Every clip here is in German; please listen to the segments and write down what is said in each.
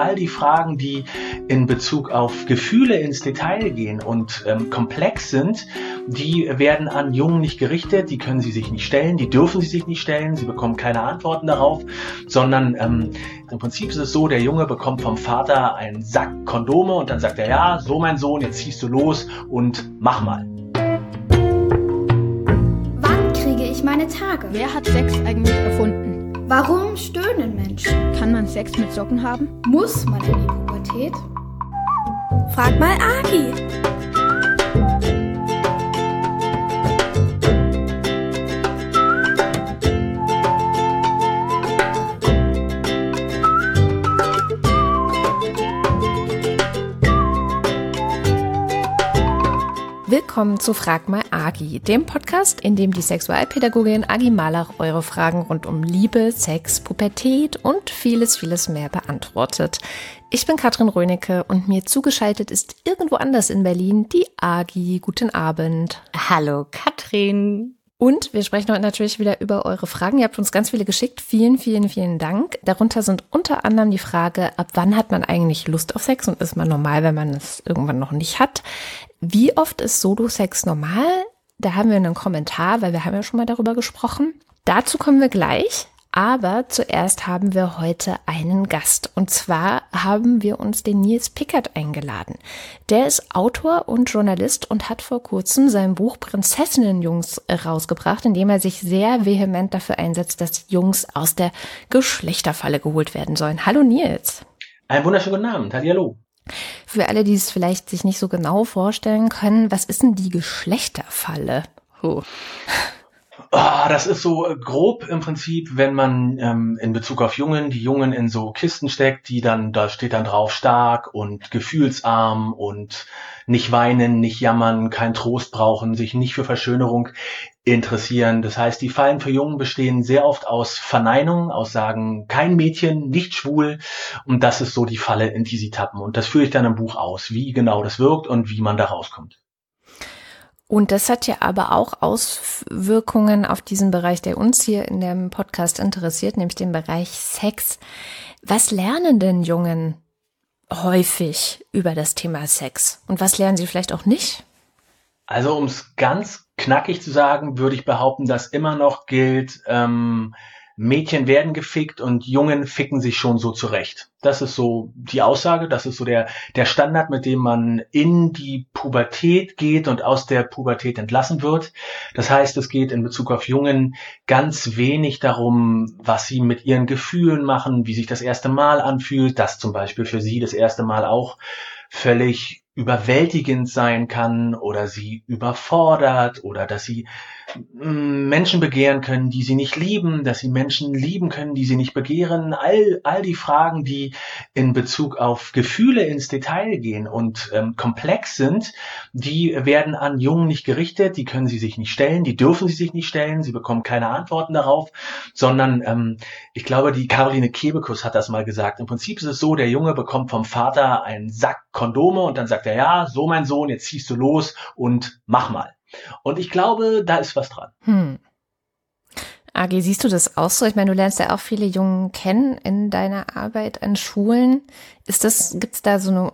all die Fragen, die in Bezug auf Gefühle ins Detail gehen und ähm, komplex sind, die werden an Jungen nicht gerichtet, die können sie sich nicht stellen, die dürfen sie sich nicht stellen, sie bekommen keine Antworten darauf, sondern ähm, im Prinzip ist es so, der Junge bekommt vom Vater einen Sack Kondome und dann sagt er, ja, so mein Sohn, jetzt ziehst du los und mach mal. Wann kriege ich meine Tage? Wer hat Sex eigentlich erfunden? Warum stöhnen Menschen? Kann man Sex mit Socken haben? Muss man in die Pubertät? Frag mal Agi. Willkommen zu Frag mal Agi, dem Podcast, in dem die Sexualpädagogin Agi Malach eure Fragen rund um Liebe, Sex, Pubertät und vieles, vieles mehr beantwortet. Ich bin Katrin Rönecke und mir zugeschaltet ist irgendwo anders in Berlin die Agi. Guten Abend. Hallo Katrin. Und wir sprechen heute natürlich wieder über eure Fragen. Ihr habt uns ganz viele geschickt. Vielen, vielen, vielen Dank. Darunter sind unter anderem die Frage, ab wann hat man eigentlich Lust auf Sex und ist man normal, wenn man es irgendwann noch nicht hat? Wie oft ist Solo-Sex normal? Da haben wir einen Kommentar, weil wir haben ja schon mal darüber gesprochen. Dazu kommen wir gleich. Aber zuerst haben wir heute einen Gast. Und zwar haben wir uns den Nils Pickert eingeladen. Der ist Autor und Journalist und hat vor kurzem sein Buch Prinzessinnenjungs rausgebracht, in dem er sich sehr vehement dafür einsetzt, dass Jungs aus der Geschlechterfalle geholt werden sollen. Hallo Nils. Einen wunderschönen guten Abend. Hallo. Für alle, die es vielleicht sich nicht so genau vorstellen können, was ist denn die Geschlechterfalle? Oh. Oh, das ist so äh, grob im Prinzip, wenn man ähm, in Bezug auf Jungen, die Jungen in so Kisten steckt, die dann, da steht dann drauf stark und gefühlsarm und nicht weinen, nicht jammern, keinen Trost brauchen, sich nicht für Verschönerung interessieren. Das heißt, die Fallen für Jungen bestehen sehr oft aus Verneinung, aus Sagen, kein Mädchen, nicht schwul. Und das ist so die Falle, in die sie tappen. Und das führe ich dann im Buch aus, wie genau das wirkt und wie man da rauskommt. Und das hat ja aber auch Auswirkungen auf diesen Bereich, der uns hier in dem Podcast interessiert, nämlich den Bereich Sex. Was lernen denn Jungen häufig über das Thema Sex? Und was lernen sie vielleicht auch nicht? Also um es ganz knackig zu sagen, würde ich behaupten, dass immer noch gilt, ähm, Mädchen werden gefickt und Jungen ficken sich schon so zurecht. Das ist so die Aussage, das ist so der, der Standard, mit dem man in die Pubertät geht und aus der Pubertät entlassen wird. Das heißt, es geht in Bezug auf Jungen ganz wenig darum, was sie mit ihren Gefühlen machen, wie sich das erste Mal anfühlt, dass zum Beispiel für sie das erste Mal auch völlig überwältigend sein kann oder sie überfordert oder dass sie Menschen begehren können, die sie nicht lieben, dass sie Menschen lieben können, die sie nicht begehren. All, all die Fragen, die in Bezug auf Gefühle ins Detail gehen und ähm, komplex sind, die werden an Jungen nicht gerichtet, die können sie sich nicht stellen, die dürfen sie sich nicht stellen, sie bekommen keine Antworten darauf, sondern ähm, ich glaube, die Caroline Kebekus hat das mal gesagt. Im Prinzip ist es so, der Junge bekommt vom Vater einen Sack Kondome und dann sagt er, ja, so mein Sohn, jetzt ziehst du los und mach mal. Und ich glaube, da ist was dran. Hm. Agi, siehst du das auch so? Ich meine, du lernst ja auch viele Jungen kennen in deiner Arbeit an Schulen. Ist das, gibt's da so eine,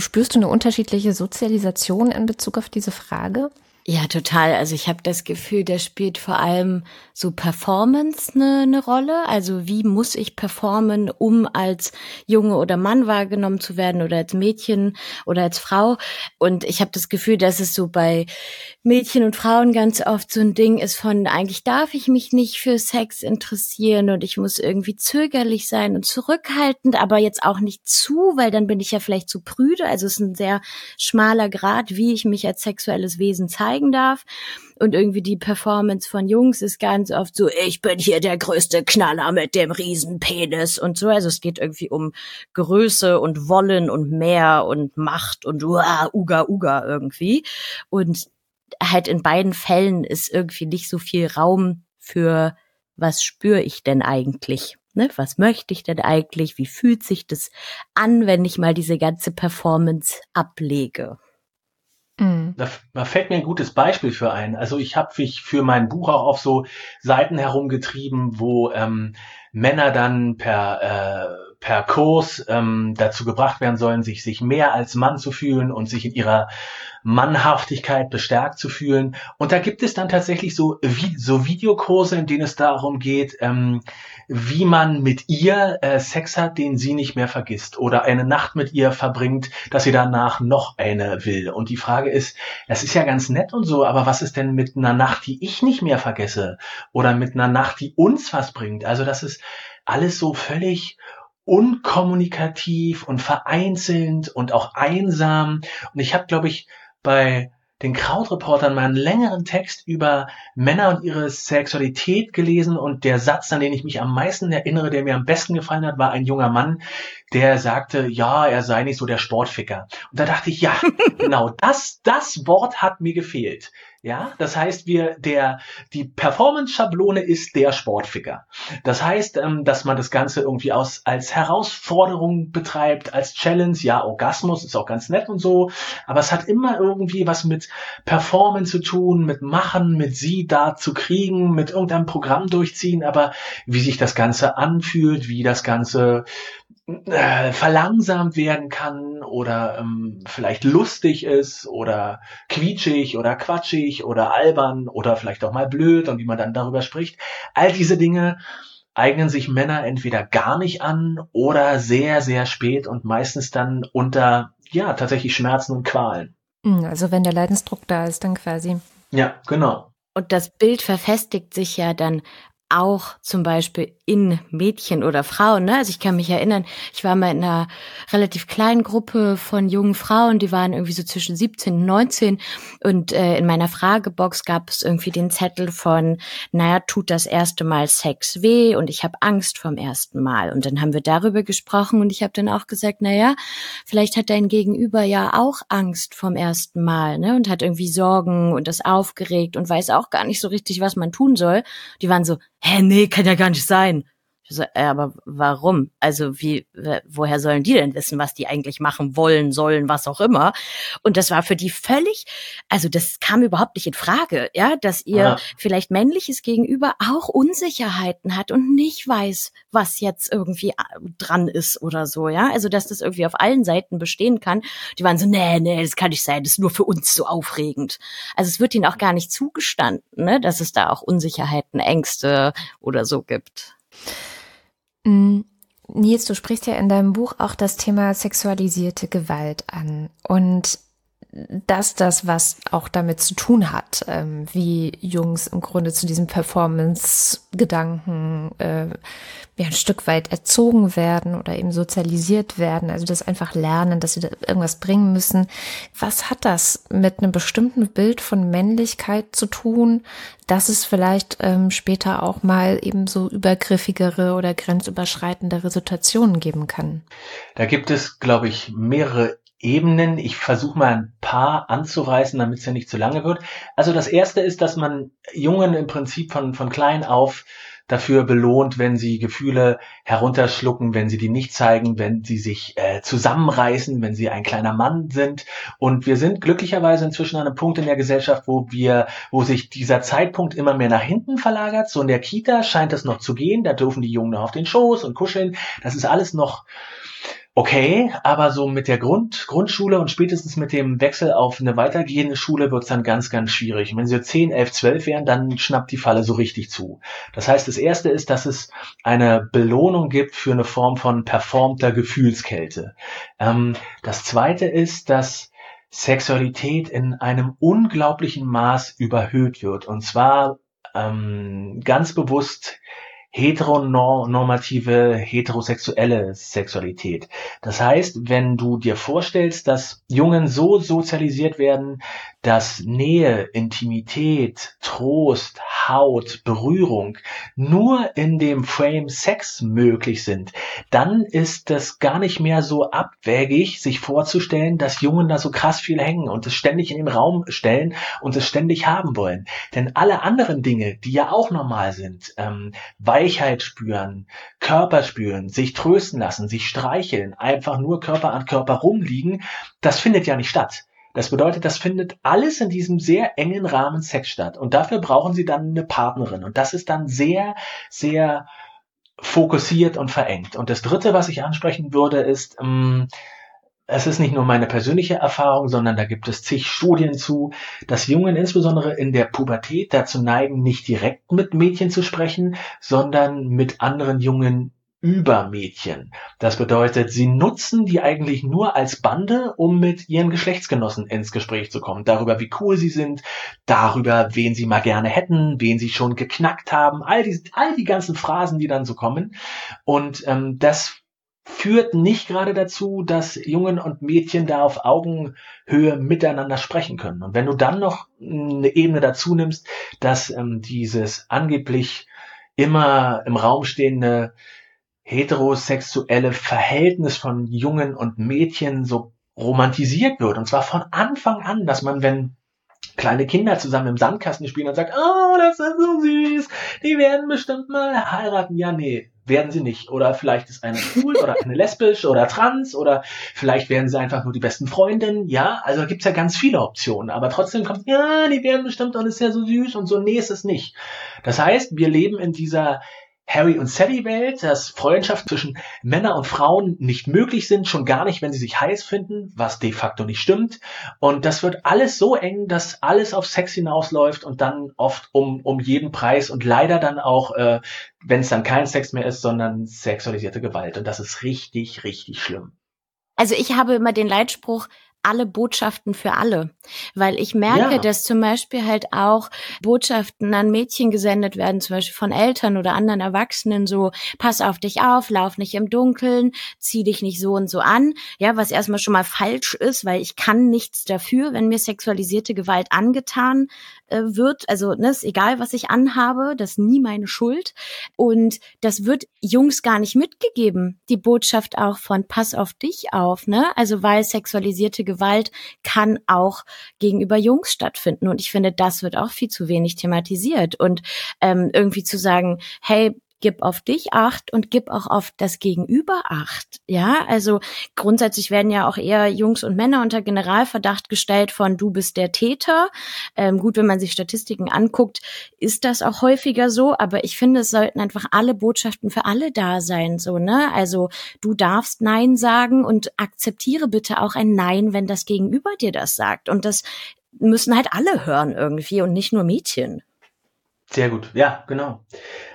spürst du eine unterschiedliche Sozialisation in Bezug auf diese Frage? Ja, total. Also ich habe das Gefühl, da spielt vor allem so Performance eine, eine Rolle. Also wie muss ich performen, um als Junge oder Mann wahrgenommen zu werden oder als Mädchen oder als Frau. Und ich habe das Gefühl, dass es so bei Mädchen und Frauen ganz oft so ein Ding ist von, eigentlich darf ich mich nicht für Sex interessieren und ich muss irgendwie zögerlich sein und zurückhaltend, aber jetzt auch nicht zu, weil dann bin ich ja vielleicht zu prüde. Also es ist ein sehr schmaler Grad, wie ich mich als sexuelles Wesen zeige zeigen darf. Und irgendwie die Performance von Jungs ist ganz oft so, ich bin hier der größte Knaller mit dem Riesenpenis und so. Also es geht irgendwie um Größe und Wollen und mehr und Macht und uah, uga, uga irgendwie. Und halt in beiden Fällen ist irgendwie nicht so viel Raum für, was spüre ich denn eigentlich? Ne, was möchte ich denn eigentlich? Wie fühlt sich das an, wenn ich mal diese ganze Performance ablege? Mhm. Da, da, fällt mir ein gutes Beispiel für ein. Also ich habe mich für mein Buch auch auf so Seiten herumgetrieben, wo ähm, Männer dann per äh, per Kurs ähm, dazu gebracht werden sollen, sich, sich mehr als Mann zu fühlen und sich in ihrer Mannhaftigkeit bestärkt zu fühlen. Und da gibt es dann tatsächlich so, wie, so Videokurse, in denen es darum geht, ähm, wie man mit ihr äh, Sex hat, den sie nicht mehr vergisst oder eine Nacht mit ihr verbringt, dass sie danach noch eine will. Und die Frage ist, das ist ja ganz nett und so, aber was ist denn mit einer Nacht, die ich nicht mehr vergesse oder mit einer Nacht, die uns was bringt? Also das ist alles so völlig unkommunikativ und vereinzelt und auch einsam. Und ich habe, glaube ich, bei den Krautreportern mal einen längeren Text über Männer und ihre Sexualität gelesen und der Satz, an den ich mich am meisten erinnere, der mir am besten gefallen hat, war ein junger Mann, der sagte, ja, er sei nicht so der Sportficker. Und da dachte ich, ja, genau, das, das Wort hat mir gefehlt. Ja, das heißt, wir, der, die Performance-Schablone ist der Sportficker. Das heißt, ähm, dass man das Ganze irgendwie aus, als Herausforderung betreibt, als Challenge. Ja, Orgasmus ist auch ganz nett und so. Aber es hat immer irgendwie was mit Performance zu tun, mit Machen, mit sie da zu kriegen, mit irgendeinem Programm durchziehen. Aber wie sich das Ganze anfühlt, wie das Ganze äh, verlangsamt werden kann oder ähm, vielleicht lustig ist oder quietschig oder quatschig oder albern oder vielleicht auch mal blöd und wie man dann darüber spricht. All diese Dinge eignen sich Männer entweder gar nicht an oder sehr, sehr spät und meistens dann unter, ja, tatsächlich Schmerzen und Qualen. Hm, also wenn der Leidensdruck da ist, dann quasi. Ja, genau. Und das Bild verfestigt sich ja dann auch zum Beispiel in Mädchen oder Frauen. Ne? Also ich kann mich erinnern, ich war mal in einer relativ kleinen Gruppe von jungen Frauen, die waren irgendwie so zwischen 17 und 19 und äh, in meiner Fragebox gab es irgendwie den Zettel von, naja, tut das erste Mal Sex weh und ich habe Angst vom ersten Mal. Und dann haben wir darüber gesprochen und ich habe dann auch gesagt, naja, vielleicht hat dein Gegenüber ja auch Angst vom ersten Mal ne? und hat irgendwie Sorgen und ist aufgeregt und weiß auch gar nicht so richtig, was man tun soll. Die waren so, hä, nee, kann ja gar nicht sein. Ich so, äh, aber warum? Also wie, woher sollen die denn wissen, was die eigentlich machen wollen, sollen, was auch immer? Und das war für die völlig, also das kam überhaupt nicht in Frage, ja, dass ihr ja. vielleicht männliches Gegenüber auch Unsicherheiten hat und nicht weiß, was jetzt irgendwie äh, dran ist oder so, ja. Also dass das irgendwie auf allen Seiten bestehen kann. Die waren so, nee, nee, das kann nicht sein, das ist nur für uns so aufregend. Also es wird ihnen auch gar nicht zugestanden, ne, dass es da auch Unsicherheiten, Ängste oder so gibt. Mm, Nils, du sprichst ja in deinem Buch auch das Thema sexualisierte Gewalt an. Und dass das was auch damit zu tun hat, ähm, wie Jungs im Grunde zu diesem Performance-Gedanken äh, ja, ein Stück weit erzogen werden oder eben sozialisiert werden, also das einfach lernen, dass sie da irgendwas bringen müssen. Was hat das mit einem bestimmten Bild von Männlichkeit zu tun, dass es vielleicht ähm, später auch mal eben so übergriffigere oder grenzüberschreitendere Situationen geben kann? Da gibt es, glaube ich, mehrere Ebenen. Ich versuche mal ein paar anzureißen, damit es ja nicht zu lange wird. Also das erste ist, dass man Jungen im Prinzip von, von klein auf dafür belohnt, wenn sie Gefühle herunterschlucken, wenn sie die nicht zeigen, wenn sie sich äh, zusammenreißen, wenn sie ein kleiner Mann sind. Und wir sind glücklicherweise inzwischen an einem Punkt in der Gesellschaft, wo wir, wo sich dieser Zeitpunkt immer mehr nach hinten verlagert. So in der Kita scheint es noch zu gehen. Da dürfen die Jungen noch auf den Schoß und kuscheln. Das ist alles noch okay, aber so mit der Grund, Grundschule und spätestens mit dem Wechsel auf eine weitergehende Schule wird's dann ganz, ganz schwierig. Wenn sie 10, 11, 12 wären, dann schnappt die Falle so richtig zu. Das heißt, das erste ist, dass es eine Belohnung gibt für eine Form von performter Gefühlskälte. Ähm, das zweite ist, dass Sexualität in einem unglaublichen Maß überhöht wird. Und zwar ähm, ganz bewusst heteronormative, heterosexuelle Sexualität. Das heißt, wenn du dir vorstellst, dass Jungen so sozialisiert werden, dass Nähe, Intimität, Trost, Haut, Berührung nur in dem Frame Sex möglich sind, dann ist es gar nicht mehr so abwägig, sich vorzustellen, dass Jungen da so krass viel hängen und es ständig in den Raum stellen und es ständig haben wollen. Denn alle anderen Dinge, die ja auch normal sind, ähm, Weichheit spüren, Körper spüren, sich trösten lassen, sich streicheln, einfach nur Körper an Körper rumliegen, das findet ja nicht statt. Das bedeutet, das findet alles in diesem sehr engen Rahmen Sex statt. Und dafür brauchen sie dann eine Partnerin. Und das ist dann sehr, sehr fokussiert und verengt. Und das Dritte, was ich ansprechen würde, ist, ähm, es ist nicht nur meine persönliche Erfahrung, sondern da gibt es zig Studien zu, dass Jungen insbesondere in der Pubertät dazu neigen, nicht direkt mit Mädchen zu sprechen, sondern mit anderen Jungen über Mädchen. Das bedeutet, sie nutzen die eigentlich nur als Bande, um mit ihren Geschlechtsgenossen ins Gespräch zu kommen. Darüber, wie cool sie sind, darüber, wen sie mal gerne hätten, wen sie schon geknackt haben, all die, all die ganzen Phrasen, die dann so kommen. Und ähm, das führt nicht gerade dazu, dass Jungen und Mädchen da auf Augenhöhe miteinander sprechen können. Und wenn du dann noch eine Ebene dazu nimmst, dass ähm, dieses angeblich immer im Raum stehende heterosexuelle Verhältnis von Jungen und Mädchen so romantisiert wird. Und zwar von Anfang an, dass man, wenn kleine Kinder zusammen im Sandkasten spielen und sagt, oh, das ist so süß, die werden bestimmt mal heiraten. Ja, nee, werden sie nicht. Oder vielleicht ist eine schwul oder eine lesbisch oder trans oder vielleicht werden sie einfach nur die besten Freundinnen. Ja, also gibt's ja ganz viele Optionen. Aber trotzdem kommt, ja, die werden bestimmt und ist ja so süß und so. Nee, ist es nicht. Das heißt, wir leben in dieser Harry und Sally Welt, dass Freundschaften zwischen Männern und Frauen nicht möglich sind, schon gar nicht, wenn sie sich heiß finden, was de facto nicht stimmt. Und das wird alles so eng, dass alles auf Sex hinausläuft und dann oft um, um jeden Preis und leider dann auch, äh, wenn es dann kein Sex mehr ist, sondern sexualisierte Gewalt. Und das ist richtig, richtig schlimm. Also ich habe immer den Leitspruch, alle Botschaften für alle. Weil ich merke, ja. dass zum Beispiel halt auch Botschaften an Mädchen gesendet werden, zum Beispiel von Eltern oder anderen Erwachsenen, so, pass auf dich auf, lauf nicht im Dunkeln, zieh dich nicht so und so an. Ja, was erstmal schon mal falsch ist, weil ich kann nichts dafür, wenn mir sexualisierte Gewalt angetan äh, wird. Also, ne, ist egal, was ich anhabe, das ist nie meine Schuld. Und das wird Jungs gar nicht mitgegeben. Die Botschaft auch von pass auf dich auf, ne? Also, weil sexualisierte Gewalt kann auch gegenüber Jungs stattfinden. Und ich finde, das wird auch viel zu wenig thematisiert. Und ähm, irgendwie zu sagen, hey, gib auf dich acht und gib auch auf das Gegenüber acht. Ja, also grundsätzlich werden ja auch eher Jungs und Männer unter Generalverdacht gestellt von du bist der Täter. Ähm, gut, wenn man sich Statistiken anguckt, ist das auch häufiger so, aber ich finde, es sollten einfach alle Botschaften für alle da sein, so, ne? Also du darfst Nein sagen und akzeptiere bitte auch ein Nein, wenn das Gegenüber dir das sagt. Und das müssen halt alle hören irgendwie und nicht nur Mädchen. Sehr gut, ja, genau.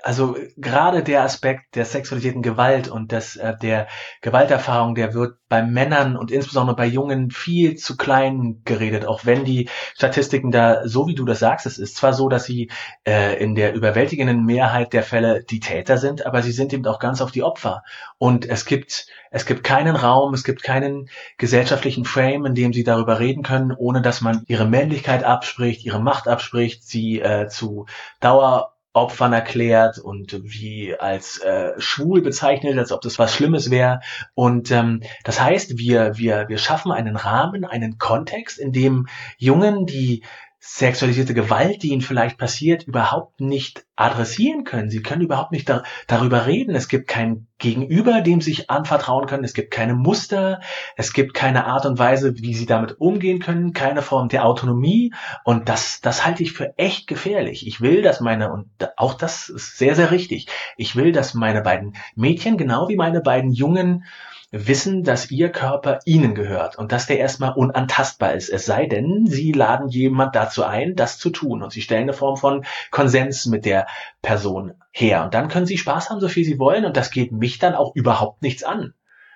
Also gerade der Aspekt der sexualisierten Gewalt und des, äh, der Gewalterfahrung, der wird bei Männern und insbesondere bei Jungen viel zu klein geredet, auch wenn die Statistiken da, so wie du das sagst, es ist zwar so, dass sie äh, in der überwältigenden Mehrheit der Fälle die Täter sind, aber sie sind eben auch ganz auf die Opfer. Und es gibt, es gibt keinen Raum, es gibt keinen gesellschaftlichen Frame, in dem sie darüber reden können, ohne dass man ihre Männlichkeit abspricht, ihre Macht abspricht, sie äh, zu Dauer Opfern erklärt und wie als äh, schwul bezeichnet, als ob das was Schlimmes wäre. Und ähm, das heißt, wir, wir, wir schaffen einen Rahmen, einen Kontext, in dem Jungen, die sexualisierte Gewalt, die ihnen vielleicht passiert, überhaupt nicht adressieren können. Sie können überhaupt nicht da, darüber reden. Es gibt kein Gegenüber, dem sie sich anvertrauen können. Es gibt keine Muster. Es gibt keine Art und Weise, wie sie damit umgehen können. Keine Form der Autonomie. Und das, das halte ich für echt gefährlich. Ich will, dass meine, und auch das ist sehr, sehr richtig. Ich will, dass meine beiden Mädchen, genau wie meine beiden Jungen, wissen, dass ihr Körper ihnen gehört und dass der erstmal unantastbar ist. Es sei denn, sie laden jemand dazu ein, das zu tun und sie stellen eine Form von Konsens mit der Person her. Und dann können sie Spaß haben, so viel sie wollen und das geht mich dann auch überhaupt nichts an.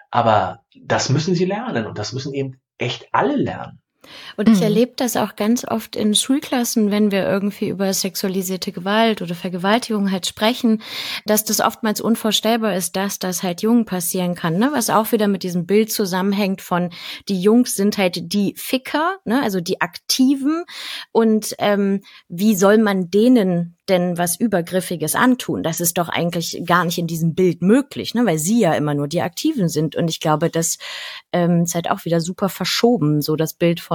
Aber das müssen sie lernen und das müssen eben echt alle lernen. Und ich mhm. erlebe das auch ganz oft in Schulklassen, wenn wir irgendwie über sexualisierte Gewalt oder Vergewaltigung halt sprechen, dass das oftmals unvorstellbar ist, dass das halt Jungen passieren kann, ne? Was auch wieder mit diesem Bild zusammenhängt von die Jungs sind halt die Ficker, ne? Also die Aktiven und ähm, wie soll man denen denn was Übergriffiges antun? Das ist doch eigentlich gar nicht in diesem Bild möglich, ne? weil sie ja immer nur die Aktiven sind. Und ich glaube, das ähm, ist halt auch wieder super verschoben, so das Bild von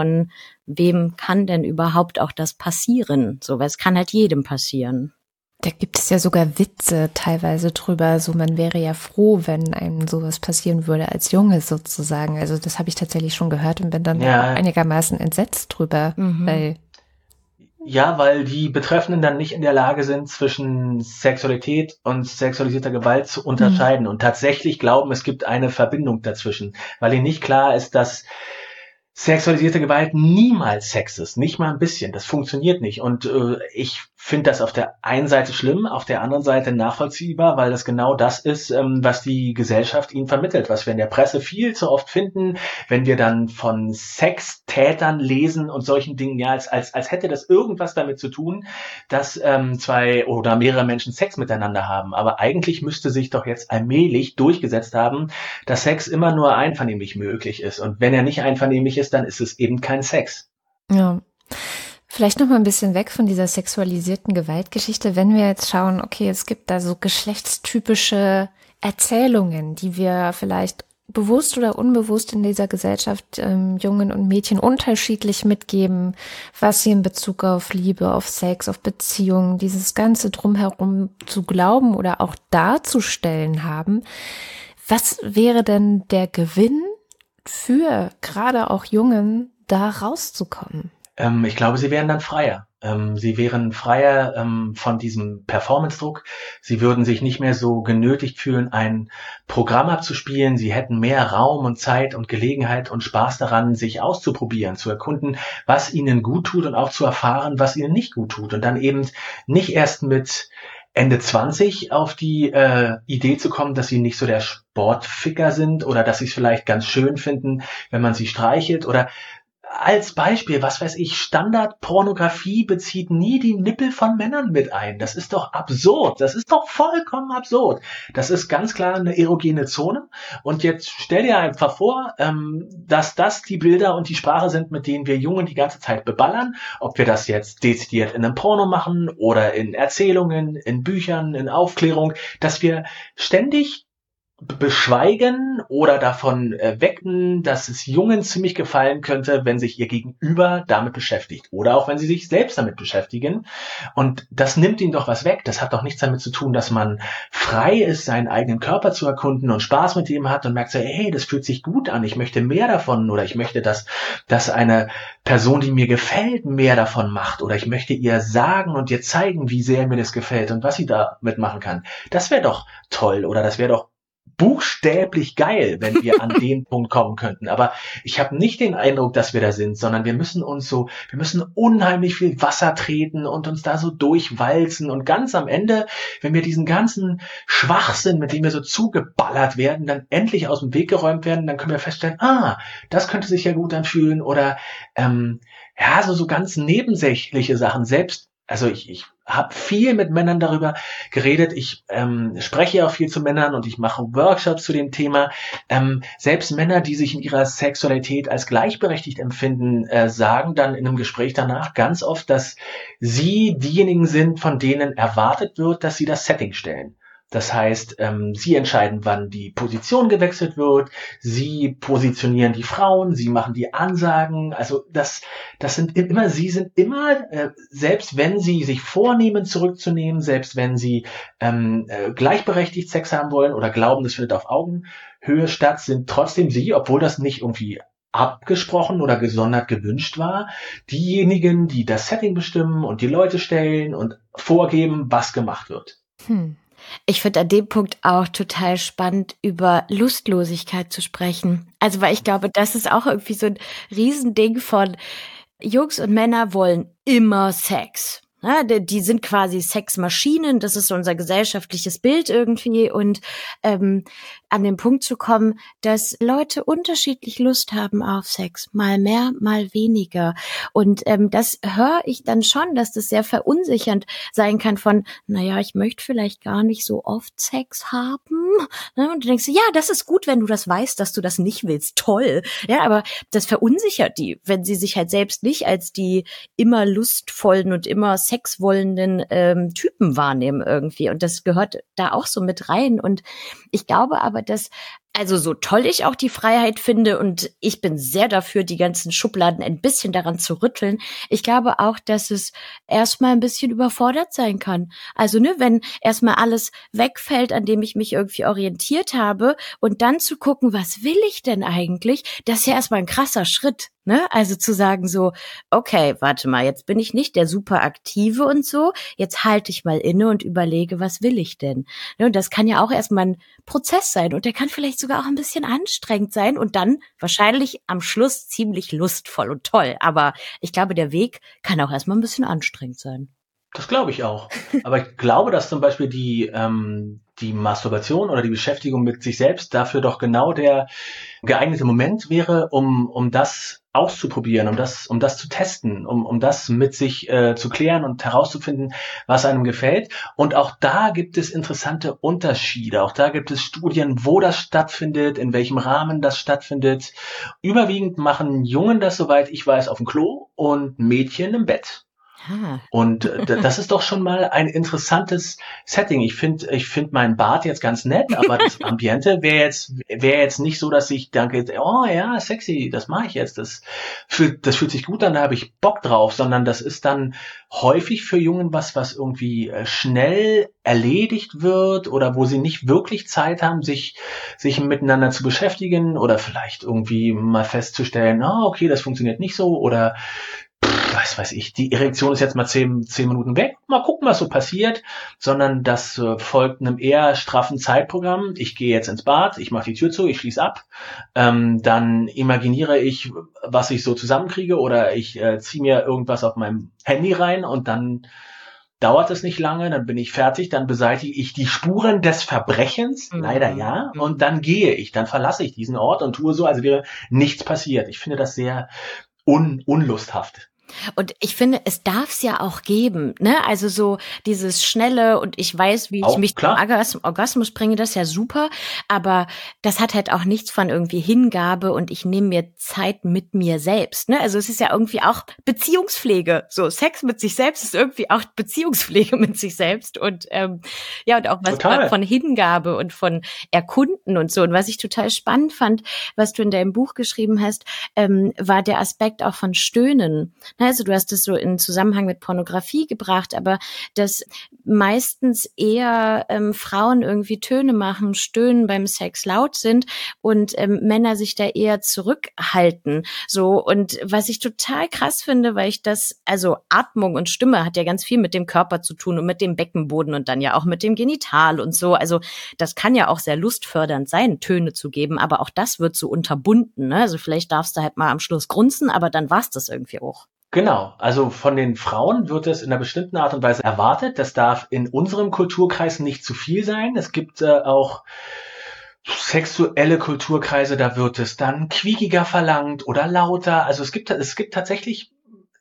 wem kann denn überhaupt auch das passieren? So, weil es kann halt jedem passieren. Da gibt es ja sogar Witze teilweise drüber, so man wäre ja froh, wenn einem sowas passieren würde als Junge sozusagen. Also das habe ich tatsächlich schon gehört und bin dann ja. einigermaßen entsetzt drüber, mhm. weil Ja, weil die Betreffenden dann nicht in der Lage sind, zwischen Sexualität und sexualisierter Gewalt zu unterscheiden mhm. und tatsächlich glauben, es gibt eine Verbindung dazwischen, weil ihnen nicht klar ist, dass sexualisierte Gewalt niemals Sex ist, nicht mal ein bisschen. Das funktioniert nicht. Und äh, ich finde das auf der einen Seite schlimm, auf der anderen Seite nachvollziehbar, weil das genau das ist, ähm, was die Gesellschaft ihnen vermittelt, was wir in der Presse viel zu oft finden, wenn wir dann von Sextätern lesen und solchen Dingen, ja, als, als, als hätte das irgendwas damit zu tun, dass ähm, zwei oder mehrere Menschen Sex miteinander haben. Aber eigentlich müsste sich doch jetzt allmählich durchgesetzt haben, dass Sex immer nur einvernehmlich möglich ist. Und wenn er nicht einvernehmlich ist, dann ist es eben kein Sex. Ja. Vielleicht noch mal ein bisschen weg von dieser sexualisierten Gewaltgeschichte, wenn wir jetzt schauen, okay, es gibt da so geschlechtstypische Erzählungen, die wir vielleicht bewusst oder unbewusst in dieser Gesellschaft ähm, Jungen und Mädchen unterschiedlich mitgeben, was sie in Bezug auf Liebe, auf Sex, auf Beziehungen, dieses ganze drumherum zu glauben oder auch darzustellen haben. Was wäre denn der Gewinn für gerade auch Jungen, da rauszukommen? Ähm, ich glaube, sie wären dann freier. Ähm, sie wären freier ähm, von diesem Performance-Druck. Sie würden sich nicht mehr so genötigt fühlen, ein Programm abzuspielen. Sie hätten mehr Raum und Zeit und Gelegenheit und Spaß daran, sich auszuprobieren, zu erkunden, was ihnen gut tut und auch zu erfahren, was ihnen nicht gut tut. Und dann eben nicht erst mit Ende 20 auf die äh, Idee zu kommen, dass sie nicht so der Sportficker sind oder dass sie es vielleicht ganz schön finden, wenn man sie streichelt oder als Beispiel, was weiß ich, Standardpornografie bezieht nie die Nippel von Männern mit ein. Das ist doch absurd. Das ist doch vollkommen absurd. Das ist ganz klar eine erogene Zone. Und jetzt stell dir einfach vor, ähm, dass das die Bilder und die Sprache sind, mit denen wir Jungen die ganze Zeit beballern. Ob wir das jetzt dezidiert in einem Porno machen oder in Erzählungen, in Büchern, in Aufklärung, dass wir ständig beschweigen oder davon äh, wecken, dass es Jungen ziemlich gefallen könnte, wenn sich ihr Gegenüber damit beschäftigt oder auch wenn sie sich selbst damit beschäftigen. Und das nimmt ihnen doch was weg. Das hat doch nichts damit zu tun, dass man frei ist, seinen eigenen Körper zu erkunden und Spaß mit ihm hat und merkt so, hey, das fühlt sich gut an, ich möchte mehr davon oder ich möchte, dass, dass eine Person, die mir gefällt, mehr davon macht oder ich möchte ihr sagen und ihr zeigen, wie sehr mir das gefällt und was sie damit machen kann. Das wäre doch toll oder das wäre doch buchstäblich geil, wenn wir an den Punkt kommen könnten. Aber ich habe nicht den Eindruck, dass wir da sind, sondern wir müssen uns so, wir müssen unheimlich viel Wasser treten und uns da so durchwalzen. Und ganz am Ende, wenn wir diesen ganzen Schwachsinn, mit dem wir so zugeballert werden, dann endlich aus dem Weg geräumt werden, dann können wir feststellen, ah, das könnte sich ja gut anfühlen. Oder ähm, ja, so, so ganz nebensächliche Sachen, selbst also ich, ich habe viel mit Männern darüber geredet. Ich ähm, spreche auch viel zu Männern und ich mache Workshops zu dem Thema. Ähm, selbst Männer, die sich in ihrer Sexualität als gleichberechtigt empfinden, äh, sagen dann in einem Gespräch danach ganz oft, dass sie diejenigen sind, von denen erwartet wird, dass sie das Setting stellen. Das heißt, ähm, sie entscheiden, wann die Position gewechselt wird, sie positionieren die Frauen, sie machen die Ansagen. Also das, das sind immer, sie sind immer, äh, selbst wenn sie sich vornehmen, zurückzunehmen, selbst wenn sie ähm, äh, gleichberechtigt Sex haben wollen oder glauben, das findet auf Augenhöhe statt, sind trotzdem sie, obwohl das nicht irgendwie abgesprochen oder gesondert gewünscht war, diejenigen, die das Setting bestimmen und die Leute stellen und vorgeben, was gemacht wird. Hm. Ich finde an dem Punkt auch total spannend, über Lustlosigkeit zu sprechen. Also, weil ich glaube, das ist auch irgendwie so ein Riesending von Jungs und Männer wollen immer Sex. Ja, die sind quasi Sexmaschinen, das ist unser gesellschaftliches Bild irgendwie. Und ähm, an den Punkt zu kommen, dass Leute unterschiedlich Lust haben auf Sex, mal mehr, mal weniger. Und ähm, das höre ich dann schon, dass das sehr verunsichernd sein kann von, naja, ich möchte vielleicht gar nicht so oft Sex haben. Ne? Und du denkst, ja, das ist gut, wenn du das weißt, dass du das nicht willst. Toll. Ja, aber das verunsichert die, wenn sie sich halt selbst nicht als die immer lustvollen und immer sexwollenden ähm, Typen wahrnehmen irgendwie. Und das gehört da auch so mit rein. Und ich glaube aber, aber dass Also so toll ich auch die Freiheit finde und ich bin sehr dafür, die ganzen Schubladen ein bisschen daran zu rütteln. Ich glaube auch, dass es erstmal ein bisschen überfordert sein kann. Also ne, wenn erstmal alles wegfällt, an dem ich mich irgendwie orientiert habe und dann zu gucken, was will ich denn eigentlich, das ist ja erstmal ein krasser Schritt. Ne? Also zu sagen so, okay, warte mal, jetzt bin ich nicht der super aktive und so, jetzt halte ich mal inne und überlege, was will ich denn? Ne? Und das kann ja auch erstmal ein Prozess sein und der kann vielleicht sogar auch ein bisschen anstrengend sein und dann wahrscheinlich am Schluss ziemlich lustvoll und toll. Aber ich glaube, der Weg kann auch erstmal ein bisschen anstrengend sein. Das glaube ich auch. Aber ich glaube, dass zum Beispiel die, ähm, die Masturbation oder die Beschäftigung mit sich selbst dafür doch genau der geeignete Moment wäre, um, um das auszuprobieren, um das, um das zu testen, um, um das mit sich äh, zu klären und herauszufinden, was einem gefällt. Und auch da gibt es interessante Unterschiede. Auch da gibt es Studien, wo das stattfindet, in welchem Rahmen das stattfindet. Überwiegend machen Jungen das, soweit ich weiß, auf dem Klo und Mädchen im Bett. Ah. Und äh, das ist doch schon mal ein interessantes Setting. Ich finde, ich finde meinen Bart jetzt ganz nett, aber das Ambiente wäre jetzt, wäre jetzt nicht so, dass ich denke, oh ja, sexy, das mache ich jetzt. Das fühlt, das fühlt sich gut an, da habe ich Bock drauf, sondern das ist dann häufig für Jungen was, was irgendwie äh, schnell erledigt wird oder wo sie nicht wirklich Zeit haben, sich, sich miteinander zu beschäftigen oder vielleicht irgendwie mal festzustellen, oh, okay, das funktioniert nicht so oder was weiß ich, die Erektion ist jetzt mal zehn, zehn Minuten weg, mal gucken, was so passiert, sondern das äh, folgt einem eher straffen Zeitprogramm. Ich gehe jetzt ins Bad, ich mache die Tür zu, ich schließe ab, ähm, dann imaginiere ich, was ich so zusammenkriege oder ich äh, ziehe mir irgendwas auf meinem Handy rein und dann dauert es nicht lange, dann bin ich fertig, dann beseitige ich die Spuren des Verbrechens, mhm. leider ja, und dann gehe ich, dann verlasse ich diesen Ort und tue so, als wäre nichts passiert. Ich finde das sehr un unlusthaft. Und ich finde, es darf es ja auch geben, ne? Also so dieses schnelle und ich weiß, wie auch, ich mich klar. zum Orgasmus, bringe, das ist ja super, aber das hat halt auch nichts von irgendwie Hingabe und ich nehme mir Zeit mit mir selbst, ne? Also es ist ja irgendwie auch Beziehungspflege. So Sex mit sich selbst ist irgendwie auch Beziehungspflege mit sich selbst und ähm, ja und auch was total. von Hingabe und von Erkunden und so. Und was ich total spannend fand, was du in deinem Buch geschrieben hast, ähm, war der Aspekt auch von Stöhnen. Also du hast es so in Zusammenhang mit Pornografie gebracht, aber dass meistens eher ähm, Frauen irgendwie Töne machen, stöhnen beim Sex laut sind und ähm, Männer sich da eher zurückhalten. So und was ich total krass finde, weil ich das, also Atmung und Stimme hat ja ganz viel mit dem Körper zu tun und mit dem Beckenboden und dann ja auch mit dem Genital und so. Also das kann ja auch sehr lustfördernd sein, Töne zu geben, aber auch das wird so unterbunden. Ne? Also vielleicht darfst du halt mal am Schluss grunzen, aber dann war's das irgendwie auch. Genau, also von den Frauen wird es in einer bestimmten Art und Weise erwartet. Das darf in unserem Kulturkreis nicht zu viel sein. Es gibt äh, auch sexuelle Kulturkreise, da wird es dann quiekiger verlangt oder lauter. Also es gibt es gibt tatsächlich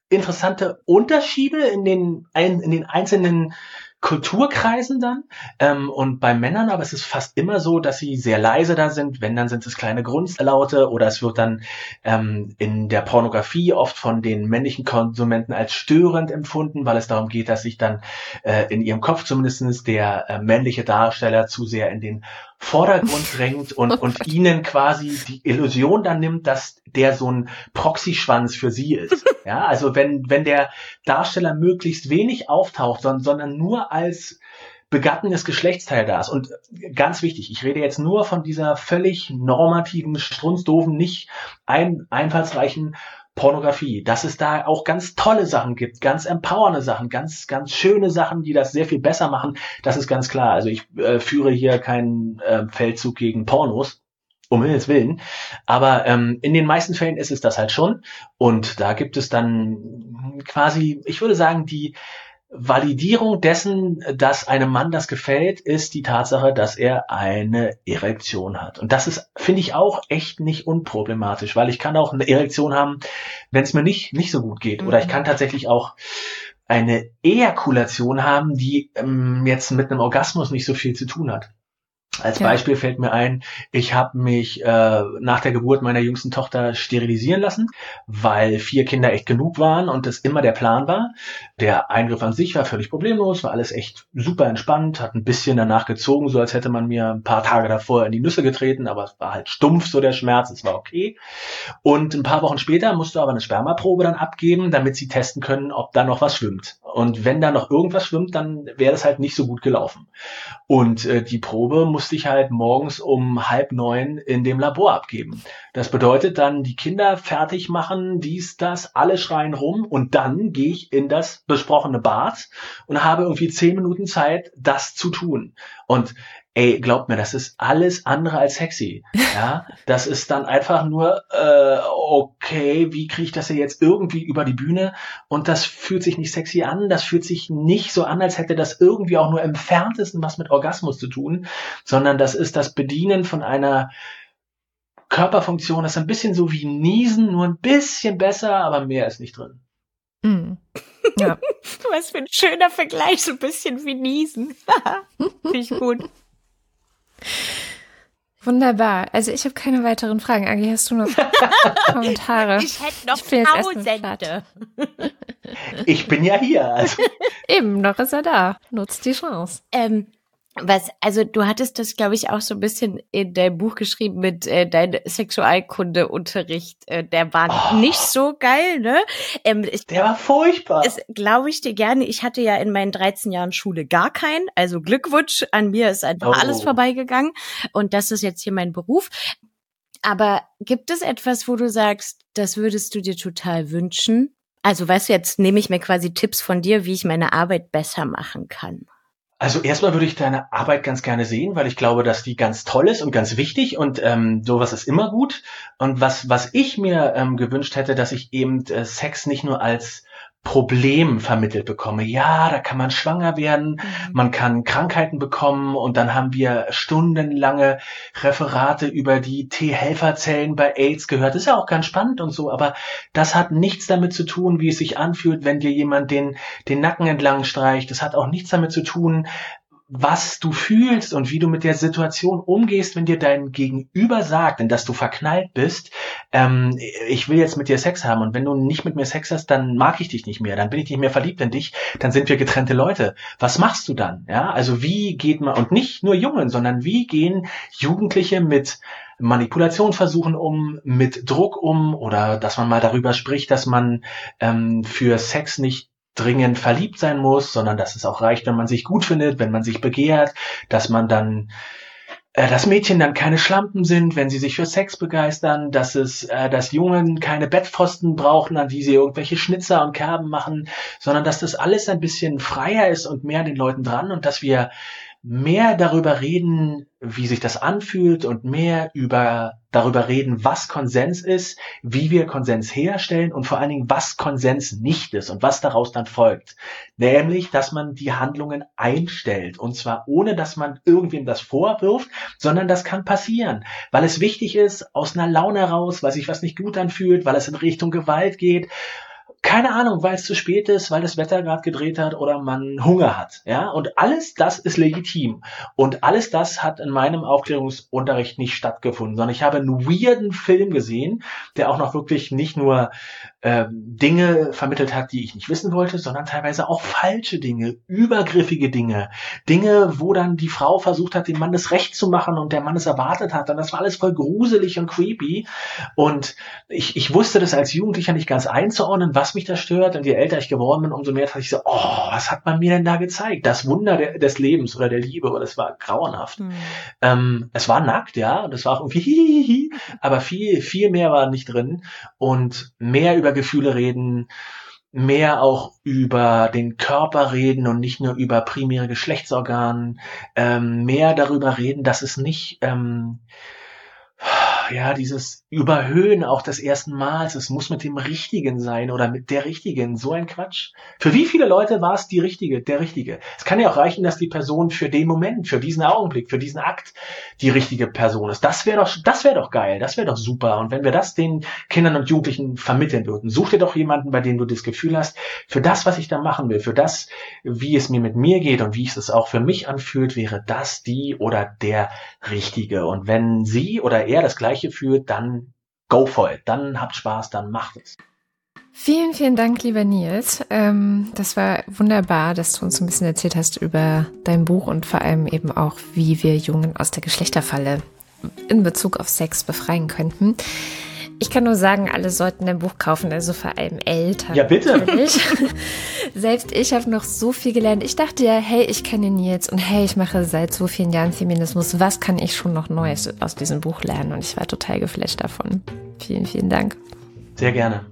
interessante Unterschiede in den in den einzelnen Kulturkreisen dann. Ähm, und bei Männern aber es ist fast immer so, dass sie sehr leise da sind. Wenn, dann sind es kleine Grunzlaute oder es wird dann ähm, in der Pornografie oft von den männlichen Konsumenten als störend empfunden, weil es darum geht, dass sich dann äh, in ihrem Kopf zumindestens der äh, männliche Darsteller zu sehr in den Vordergrund drängt und, und ihnen quasi die Illusion dann nimmt, dass der so ein Proxy-Schwanz für sie ist. Ja, also wenn, wenn der Darsteller möglichst wenig auftaucht, sondern, sondern nur als begattenes Geschlechtsteil da ist. Und ganz wichtig, ich rede jetzt nur von dieser völlig normativen, strunzdoofen, nicht ein, einfallsreichen Pornografie, dass es da auch ganz tolle Sachen gibt, ganz empowernde Sachen, ganz, ganz schöne Sachen, die das sehr viel besser machen, das ist ganz klar. Also ich äh, führe hier keinen äh, Feldzug gegen Pornos, um Himmels Willen. Aber ähm, in den meisten Fällen ist es das halt schon. Und da gibt es dann quasi, ich würde sagen, die Validierung dessen, dass einem Mann das gefällt, ist die Tatsache, dass er eine Erektion hat. Und das ist, finde ich, auch echt nicht unproblematisch, weil ich kann auch eine Erektion haben, wenn es mir nicht, nicht so gut geht. Oder ich kann mhm. tatsächlich auch eine Ejakulation haben, die ähm, jetzt mit einem Orgasmus nicht so viel zu tun hat. Als Ja. Beispiel fällt mir ein, ich habe mich äh, nach der Geburt meiner jüngsten Tochter sterilisieren lassen, weil vier Kinder echt genug waren und das immer der Plan war. Der Eingriff an sich war völlig problemlos, war alles echt super entspannt, hat ein bisschen danach gezogen, so als hätte man mir ein paar Tage davor in die Nüsse getreten, aber es war halt stumpf so der Schmerz, es war okay. Und ein paar Wochen später musst du aber eine Spermaprobe dann abgeben, damit sie testen können, ob da noch was schwimmt. Und wenn da noch irgendwas schwimmt, dann wäre das halt nicht so gut gelaufen. Und äh, die Probe musste ich halt morgens um halb neun in dem Labor abgeben. Das bedeutet dann, die Kinder fertig machen, dies, das, alle schreien rum und dann gehe ich in das besprochene Bad und habe irgendwie zehn Minuten Zeit, das zu tun. Und ey, glaubt mir, das ist alles andere als sexy. Ja, das ist dann einfach nur, äh, okay, wie kriege ich das hier jetzt irgendwie über die Bühne? Und das fühlt sich nicht sexy an, das fühlt sich nicht so an, als hätte das irgendwie auch nur im entferntesten was mit Orgasmus zu tun, sondern das ist das Bedienen von einer Körperfunktion, das ist ein bisschen so wie Niesen, nur ein bisschen besser, aber mehr ist nicht drin. Mhm. Ja. Was für ein schöner Vergleich, so ein bisschen wie Niesen. Finde ich gut. Wunderbar. Also ich habe keine weiteren Fragen. Agi, hast du noch Kommentare? Ich hätte noch Ich bin jetzt erstmal Tausende. Ich bin ja hier. Also, Eben, noch ist er da. Nutzt die Chance. Ähm, was, also du hattest das, glaube ich, auch so ein bisschen in deinem Buch geschrieben mit äh, deinem Sexualkundeunterricht. Äh, der war Oh. nicht so geil, ne? Ähm, ich, der war furchtbar. Das glaube ich dir gerne. Ich hatte ja in meinen 13 Jahren Schule gar keinen. Also Glückwunsch, an mir ist einfach Oh. alles vorbeigegangen. Und das ist jetzt hier mein Beruf. Aber gibt es etwas, wo du sagst, das würdest du dir total wünschen? Also weißt du, jetzt nehme ich mir quasi Tipps von dir, wie ich meine Arbeit besser machen kann. Also erstmal würde ich deine Arbeit ganz gerne sehen, weil ich glaube, dass die ganz toll ist und ganz wichtig und ähm, sowas ist immer gut. Und was, was ich mir ähm, gewünscht hätte, dass ich eben äh, Sex nicht nur als Problem vermittelt bekomme. Ja, da kann man schwanger werden, man kann Krankheiten bekommen und dann haben wir stundenlange Referate über die T-Helferzellen bei AIDS gehört. Das ist ja auch ganz spannend und so, aber das hat nichts damit zu tun, wie es sich anfühlt, wenn dir jemand den, den Nacken entlang streicht. Das hat auch nichts damit zu tun, was du fühlst und wie du mit der Situation umgehst, wenn dir dein Gegenüber sagt, in das du verknallt bist, ähm, ich will jetzt mit dir Sex haben und wenn du nicht mit mir Sex hast, dann mag ich dich nicht mehr, dann bin ich nicht mehr verliebt in dich, dann sind wir getrennte Leute. Was machst du dann? Ja, also wie geht man und nicht nur Jungen, sondern wie gehen Jugendliche mit Manipulationsversuchen um, mit Druck um oder dass man mal darüber spricht, dass man ähm, für Sex nicht dringend verliebt sein muss, sondern dass es auch reicht, wenn man sich gut findet, wenn man sich begehrt, dass man dann äh, dass Mädchen dann keine Schlampen sind, wenn sie sich für Sex begeistern, dass es, äh, dass Jungen keine Bettpfosten brauchen, an die sie irgendwelche Schnitzer und Kerben machen, sondern dass das alles ein bisschen freier ist und mehr an den Leuten dran und dass wir mehr darüber reden, wie sich das anfühlt und mehr über darüber reden, was Konsens ist, wie wir Konsens herstellen und vor allen Dingen, was Konsens nicht ist und was daraus dann folgt. Nämlich, dass man die Handlungen einstellt und zwar ohne, dass man irgendwem das vorwirft, sondern das kann passieren, weil es wichtig ist, aus einer Laune heraus, weil sich was nicht gut anfühlt, weil es in Richtung Gewalt geht keine Ahnung, weil es zu spät ist, weil das Wetter gerade gedreht hat oder man Hunger hat, ja, und alles das ist legitim. Und alles das hat in meinem Aufklärungsunterricht nicht stattgefunden, sondern ich habe einen weirden Film gesehen, der auch noch wirklich nicht nur ähm, Dinge vermittelt hat, die ich nicht wissen wollte, sondern teilweise auch falsche Dinge, übergriffige Dinge, Dinge, wo dann die Frau versucht hat, dem Mann das Recht zu machen und der Mann es erwartet hat, und das war alles voll gruselig und creepy und ich, ich wusste das als Jugendlicher nicht ganz einzuordnen, was mich da stört. Und je älter ich geworden bin, umso mehr dachte ich so, oh, was hat man mir denn da gezeigt? Das Wunder der, des Lebens oder der Liebe, aber das war grauenhaft. Ähm, es war nackt, ja, und es war auch irgendwie hihihi, aber viel, viel mehr war nicht drin. Und mehr über Gefühle reden, mehr auch über den Körper reden und nicht nur über primäre Geschlechtsorgane, ähm, mehr darüber reden, dass es nicht, ähm, ja, dieses Überhöhen auch des ersten Mals, es muss mit dem Richtigen sein oder mit der Richtigen, so ein Quatsch. Für wie viele Leute war es die Richtige, der Richtige? Es kann ja auch reichen, dass die Person für den Moment, für diesen Augenblick, für diesen Akt die richtige Person ist. Das wäre doch, das wäre doch geil, das wäre doch super. Und wenn wir das den Kindern und Jugendlichen vermitteln würden, such dir doch jemanden, bei dem du das Gefühl hast, für das, was ich da machen will, für das, wie es mir mit mir geht und wie es es auch für mich anfühlt, wäre das die oder der Richtige. Und wenn sie oder er das Gleiche fühlt, dann go for it. Dann habt Spaß, dann macht es. Vielen, vielen Dank, lieber Nils. Ähm, das war wunderbar, dass du uns ein bisschen erzählt hast über dein Buch und vor allem eben auch, wie wir Jungen aus der Geschlechterfalle in Bezug auf Sex befreien könnten. Ich kann nur sagen, alle sollten ein Buch kaufen, also vor allem Eltern. Ja, bitte. Selbst ich habe noch so viel gelernt. Ich dachte ja, hey, ich kenne Nils und hey, ich mache seit so vielen Jahren Feminismus. Was kann ich schon noch Neues aus diesem Buch lernen? Und ich war total geflasht davon. Vielen, vielen Dank. Sehr gerne.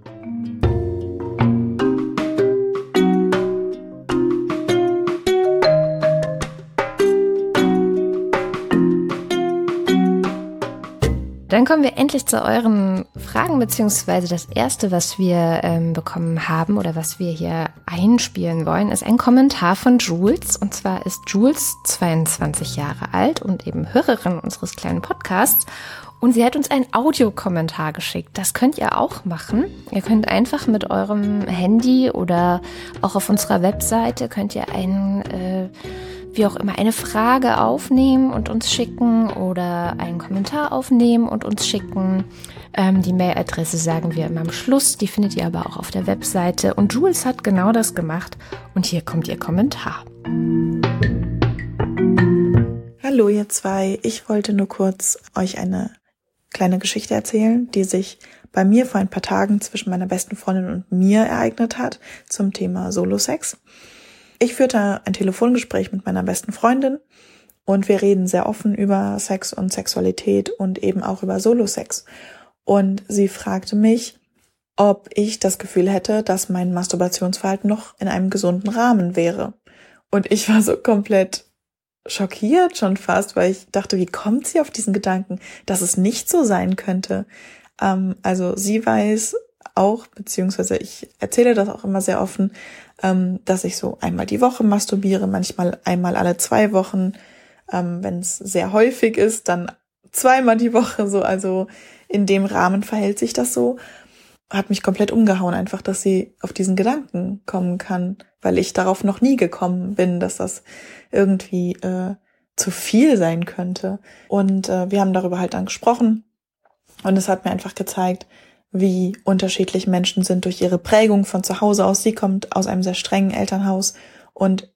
Dann kommen wir endlich zu euren Fragen, beziehungsweise das erste, was wir ähm, bekommen haben oder was wir hier einspielen wollen, ist ein Kommentar von Jules. Und zwar ist Jules 22 Jahre alt und eben Hörerin unseres kleinen Podcasts. Und sie hat uns einen Audiokommentar geschickt. Das könnt ihr auch machen. Ihr könnt einfach mit eurem Handy oder auch auf unserer Webseite könnt ihr einen äh, wie auch immer eine Frage aufnehmen und uns schicken oder einen Kommentar aufnehmen und uns schicken. Ähm, die Mailadresse sagen wir immer am Schluss, die findet ihr aber auch auf der Webseite. Und Jules hat genau das gemacht und hier kommt ihr Kommentar. Hallo ihr zwei, ich wollte nur kurz euch eine kleine Geschichte erzählen, die sich bei mir vor ein paar Tagen zwischen meiner besten Freundin und mir ereignet hat zum Thema Solo-Sex. Ich führte ein Telefongespräch mit meiner besten Freundin und wir reden sehr offen über Sex und Sexualität und eben auch über Solo-Sex. Und sie fragte mich, ob ich das Gefühl hätte, dass mein Masturbationsverhalten noch in einem gesunden Rahmen wäre. Und ich war so komplett schockiert schon fast, weil ich dachte, wie kommt sie auf diesen Gedanken, dass es nicht so sein könnte? Ähm, also sie weiß auch, beziehungsweise ich erzähle das auch immer sehr offen, ähm, dass ich so einmal die Woche masturbiere, manchmal einmal alle zwei Wochen. Ähm, Wenn es sehr häufig ist, dann zweimal die Woche so. Also in dem Rahmen verhält sich das so. Hat mich komplett umgehauen, einfach, dass sie auf diesen Gedanken kommen kann, weil ich darauf noch nie gekommen bin, dass das irgendwie äh, zu viel sein könnte. Und äh, wir haben darüber halt dann gesprochen. Und es hat mir einfach gezeigt, wie unterschiedlich Menschen sind durch ihre Prägung von zu Hause aus. Sie kommt aus einem sehr strengen Elternhaus und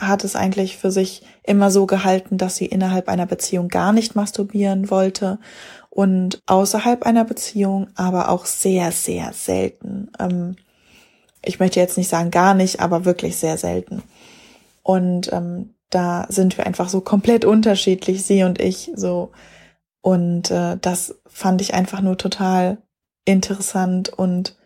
hat es eigentlich für sich immer so gehalten, dass sie innerhalb einer Beziehung gar nicht masturbieren wollte und außerhalb einer Beziehung aber auch sehr, sehr selten. Ähm, ich möchte jetzt nicht sagen gar nicht, aber wirklich sehr selten. Und ähm, da sind wir einfach so komplett unterschiedlich, sie und ich so. Und äh, das fand ich einfach nur total interessant und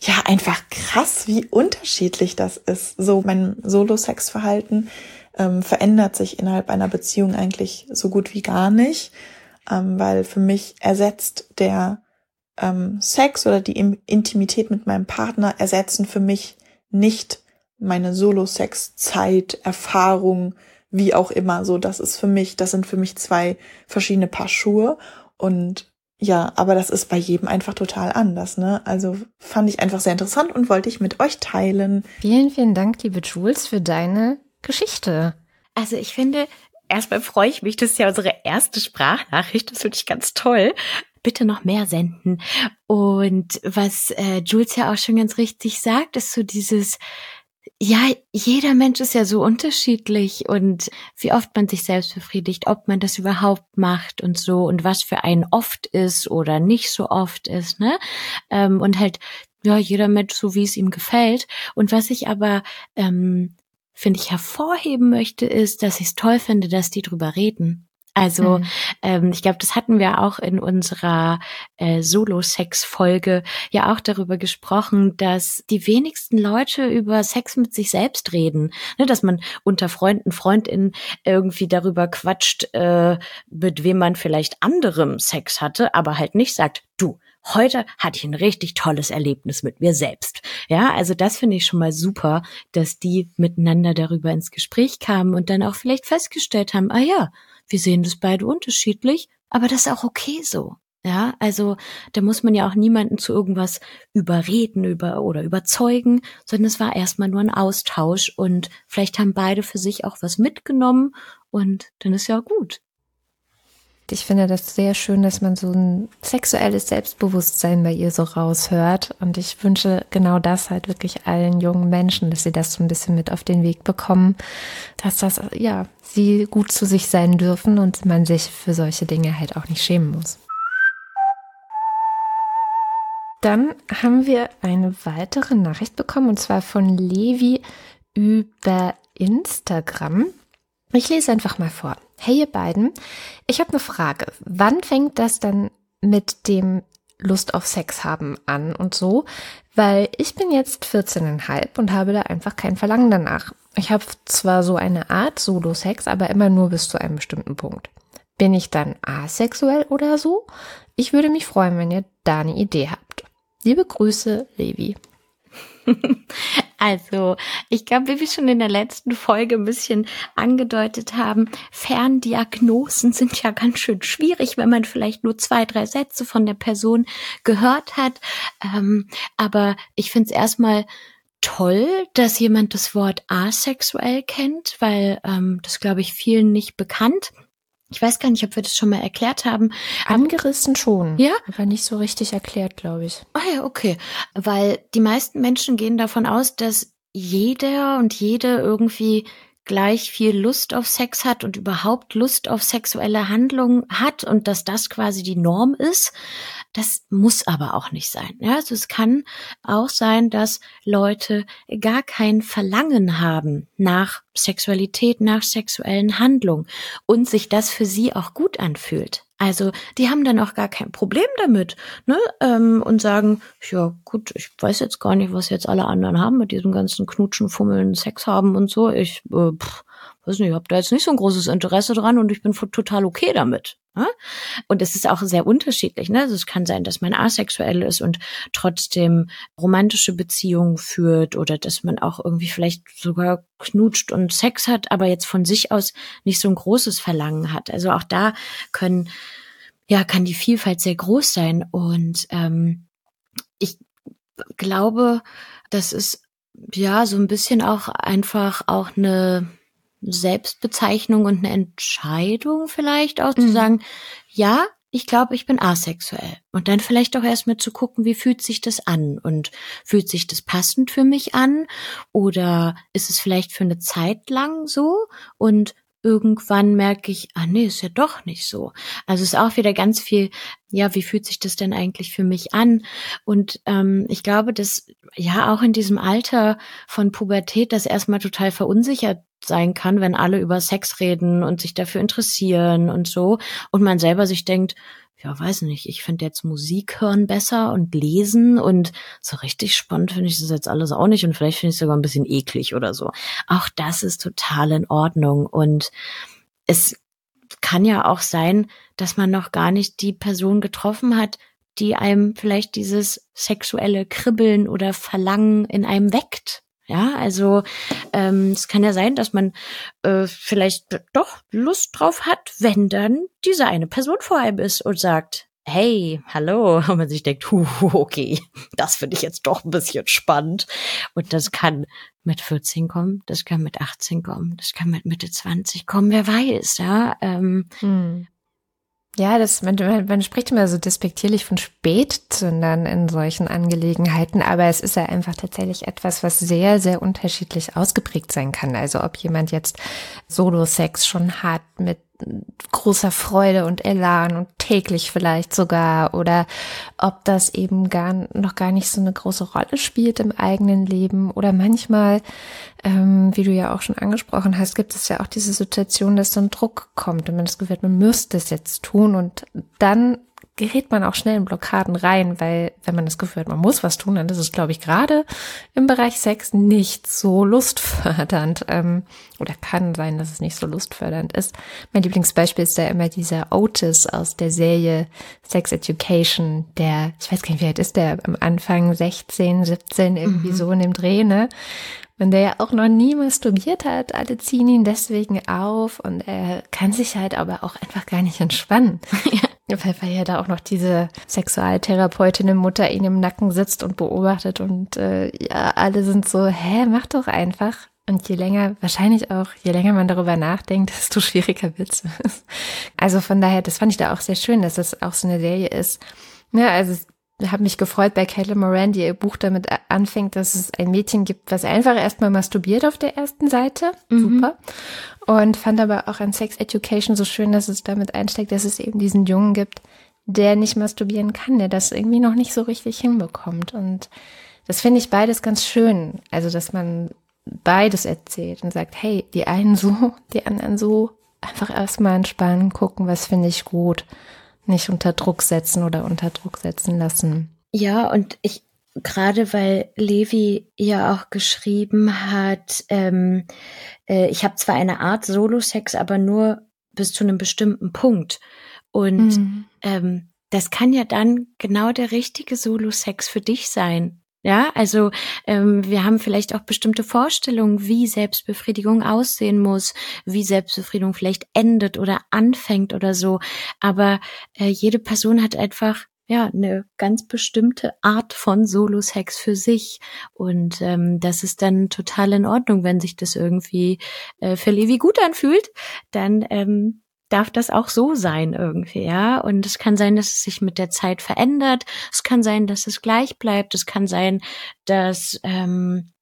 ja, einfach krass, wie unterschiedlich das ist. So mein Solo-Sex-Verhalten ähm, verändert sich innerhalb einer Beziehung eigentlich so gut wie gar nicht, ähm, weil für mich ersetzt der ähm, Sex oder die Intimität mit meinem Partner ersetzen für mich nicht meine Solo-Sex-Zeit, Erfahrung, wie auch immer. So, das ist für mich, das sind für mich zwei verschiedene Paar Schuhe und ja, aber das ist bei jedem einfach total anders, ne? Also fand ich einfach sehr interessant und wollte ich mit euch teilen. Vielen, vielen Dank, liebe Jules, für deine Geschichte. Also ich finde, erstmal freue ich mich, das ist ja unsere erste Sprachnachricht, das finde ich ganz toll. Bitte noch mehr senden. Und was äh, Jules ja auch schon ganz richtig sagt, ist so dieses, ja, jeder Mensch ist ja so unterschiedlich und wie oft man sich selbst befriedigt, ob man das überhaupt macht und so und was für einen oft ist oder nicht so oft ist, ne? Ähm, und halt, ja, jeder Mensch so, wie es ihm gefällt. Und was ich aber, ähm, finde ich, hervorheben möchte, ist, dass ich es toll finde, dass die drüber reden. Also mhm. ähm, ich glaube, das hatten wir auch in unserer äh, Solo-Sex-Folge ja auch darüber gesprochen, dass die wenigsten Leute über Sex mit sich selbst reden. Ne, dass man unter Freunden, Freundinnen irgendwie darüber quatscht, äh, mit wem man vielleicht anderem Sex hatte, aber halt nicht sagt, du, heute hatte ich ein richtig tolles Erlebnis mit mir selbst. Ja, also das finde ich schon mal super, dass die miteinander darüber ins Gespräch kamen und dann auch vielleicht festgestellt haben, ah ja, wir sehen das beide unterschiedlich, aber das ist auch okay so. Ja, also da muss man ja auch niemanden zu irgendwas überreden über oder überzeugen, sondern es war erstmal nur ein Austausch und vielleicht haben beide für sich auch was mitgenommen und dann ist ja gut. Ich finde das sehr schön, dass man so ein sexuelles Selbstbewusstsein bei ihr so raushört. Und ich wünsche genau das halt wirklich allen jungen Menschen, dass sie das so ein bisschen mit auf den Weg bekommen, dass das, ja, sie gut zu sich sein dürfen und man sich für solche Dinge halt auch nicht schämen muss. Dann haben wir eine weitere Nachricht bekommen und zwar von Levi über Instagram. Ich lese einfach mal vor. Hey ihr beiden, ich habe eine Frage. Wann fängt das dann mit dem Lust auf Sex haben an und so? Weil ich bin jetzt 14,5 und habe da einfach kein Verlangen danach. Ich habe zwar so eine Art Solo-Sex, aber immer nur bis zu einem bestimmten Punkt. Bin ich dann asexuell oder so? Ich würde mich freuen, wenn ihr da eine Idee habt. Liebe Grüße, Levi. Also, ich glaube, wie wir schon in der letzten Folge ein bisschen angedeutet haben, Ferndiagnosen sind ja ganz schön schwierig, wenn man vielleicht nur zwei, drei Sätze von der Person gehört hat. Ähm, aber ich finde es erstmal toll, dass jemand das Wort asexuell kennt, weil ähm, das, glaube ich, vielen nicht bekannt. Ich weiß gar nicht, ob wir das schon mal erklärt haben. Angerissen schon. Ja? Aber nicht so richtig erklärt, glaube ich. Ah ja, okay. Weil die meisten Menschen gehen davon aus, dass jeder und jede irgendwie gleich viel Lust auf Sex hat und überhaupt Lust auf sexuelle Handlungen hat und dass das quasi die Norm ist. Das muss aber auch nicht sein. Ja, also es kann auch sein, dass Leute gar kein Verlangen haben nach Sexualität, nach sexuellen Handlungen und sich das für sie auch gut anfühlt. Also die haben dann auch gar kein Problem damit ne? Ähm, und sagen, ja gut, ich weiß jetzt gar nicht, was jetzt alle anderen haben mit diesem ganzen Knutschen, Fummeln, Sex haben und so. Ich äh, pff, weiß nicht, ich habe da jetzt nicht so ein großes Interesse dran und ich bin total okay damit. Ne? Und es ist auch sehr unterschiedlich. Ne? Also es kann sein, dass man asexuell ist und trotzdem romantische Beziehungen führt oder dass man auch irgendwie vielleicht sogar knutscht und Sex hat, aber jetzt von sich aus nicht so ein großes Verlangen hat. Also auch da können, ja, kann die Vielfalt sehr groß sein. Und ähm, ich glaube, das ist ja so ein bisschen auch einfach auch eine Selbstbezeichnung und eine Entscheidung vielleicht auch mhm. zu sagen, ja, ich glaube, ich bin asexuell. Und dann vielleicht auch erstmal zu gucken, wie fühlt sich das an? Und fühlt sich das passend für mich an? Oder ist es vielleicht für eine Zeit lang so? Und irgendwann merke ich, ah nee, ist ja doch nicht so. Also ist auch wieder ganz viel, ja, wie fühlt sich das denn eigentlich für mich an? Und ähm, ich glaube, dass ja auch in diesem Alter von Pubertät das erstmal total verunsichert sein kann, wenn alle über Sex reden und sich dafür interessieren und so und man selber sich denkt, ja, weiß nicht, ich finde jetzt Musik hören besser und lesen und so richtig spannend finde ich das jetzt alles auch nicht und vielleicht finde ich es sogar ein bisschen eklig oder so. Auch das ist total in Ordnung und es kann ja auch sein, dass man noch gar nicht die Person getroffen hat, die einem vielleicht dieses sexuelle Kribbeln oder Verlangen in einem weckt. Ja, also ähm, es kann ja sein, dass man äh, vielleicht doch Lust drauf hat, wenn dann diese eine Person vor einem ist und sagt, hey, hallo, und man sich denkt, huh, okay, das finde ich jetzt doch ein bisschen spannend. Und das kann mit 14 kommen, das kann mit 18 kommen, das kann mit Mitte 20 kommen, wer weiß, ja. Ähm, hm. Ja, das, man, man spricht immer so despektierlich von Spätzündern in solchen Angelegenheiten, aber es ist ja einfach tatsächlich etwas, was sehr, sehr unterschiedlich ausgeprägt sein kann. Also ob jemand jetzt Solo-Sex schon hat mit großer Freude und Elan und täglich vielleicht sogar. Oder ob das eben gar noch gar nicht so eine große Rolle spielt im eigenen Leben. Oder manchmal, ähm, wie du ja auch schon angesprochen hast, gibt es ja auch diese Situation, dass so ein Druck kommt und man das Gefühl hat, man müsste es jetzt tun. Und dann gerät man auch schnell in Blockaden rein, weil wenn man das Gefühl hat, man muss was tun, dann ist es, glaube ich, gerade im Bereich Sex nicht so lustfördernd ähm, oder kann sein, dass es nicht so lustfördernd ist. Mein Lieblingsbeispiel ist da immer dieser Otis aus der Serie Sex Education, der, ich weiß gar nicht, wie alt ist der, am Anfang 16, 17, irgendwie mhm. so in dem Dreh, ne? Und der ja auch noch nie masturbiert hat, alle ziehen ihn deswegen auf und er kann sich halt aber auch einfach gar nicht entspannen. ja. Weil, weil ja da auch noch diese Sexualtherapeutin Mutter ihn im Nacken sitzt und beobachtet und äh, ja, alle sind so, hä, mach doch einfach. Und je länger, wahrscheinlich auch, je länger man darüber nachdenkt, desto schwieriger wird's. Also von daher, das fand ich da auch sehr schön, dass das auch so eine Serie ist. Ja, also habe mich gefreut bei Caitlin Moran, die ihr Buch damit anfängt, dass es ein Mädchen gibt, was einfach erstmal masturbiert auf der ersten Seite. Mhm. Super. Und fand aber auch an Sex Education so schön, dass es damit einsteckt, dass es eben diesen Jungen gibt, der nicht masturbieren kann, der das irgendwie noch nicht so richtig hinbekommt. Und das finde ich beides ganz schön. Also, dass man beides erzählt und sagt, hey, die einen so, die anderen so. Einfach erstmal entspannen, gucken, was finde ich gut nicht unter Druck setzen oder unter Druck setzen lassen. Ja, und ich, gerade weil Levi ja auch geschrieben hat, ähm, äh, ich habe zwar eine Art Solo-Sex, aber nur bis zu einem bestimmten Punkt. Und mhm. ähm, das kann ja dann genau der richtige Solo-Sex für dich sein. Ja, also ähm, wir haben vielleicht auch bestimmte Vorstellungen, wie Selbstbefriedigung aussehen muss, wie Selbstbefriedigung vielleicht endet oder anfängt oder so. Aber äh, jede Person hat einfach ja eine ganz bestimmte Art von Solo-Sex für sich und ähm, das ist dann total in Ordnung, wenn sich das irgendwie äh, für Levi gut anfühlt, dann ähm, darf das auch so sein irgendwie, ja. Und es kann sein, dass es sich mit der Zeit verändert. Es kann sein, dass es gleich bleibt. Es kann sein, dass ähm,